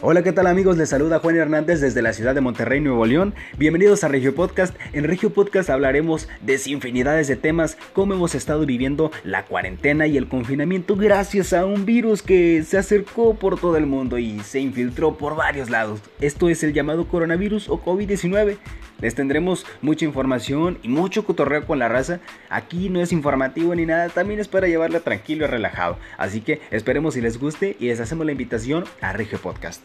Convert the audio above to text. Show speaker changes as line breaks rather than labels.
Hola, ¿qué tal amigos? Les saluda Juan Hernández desde la ciudad de Monterrey, Nuevo León. Bienvenidos a Regio Podcast. En Regio Podcast hablaremos de infinidades de temas, cómo hemos estado viviendo la cuarentena y el confinamiento gracias a un virus que se acercó por todo el mundo y se infiltró por varios lados. Esto es el llamado coronavirus o COVID-19. Les tendremos mucha información y mucho cotorreo con la raza. Aquí no es informativo ni nada, también es para llevarla tranquilo y relajado. Así que esperemos si les guste y les hacemos la invitación a Regio Podcast.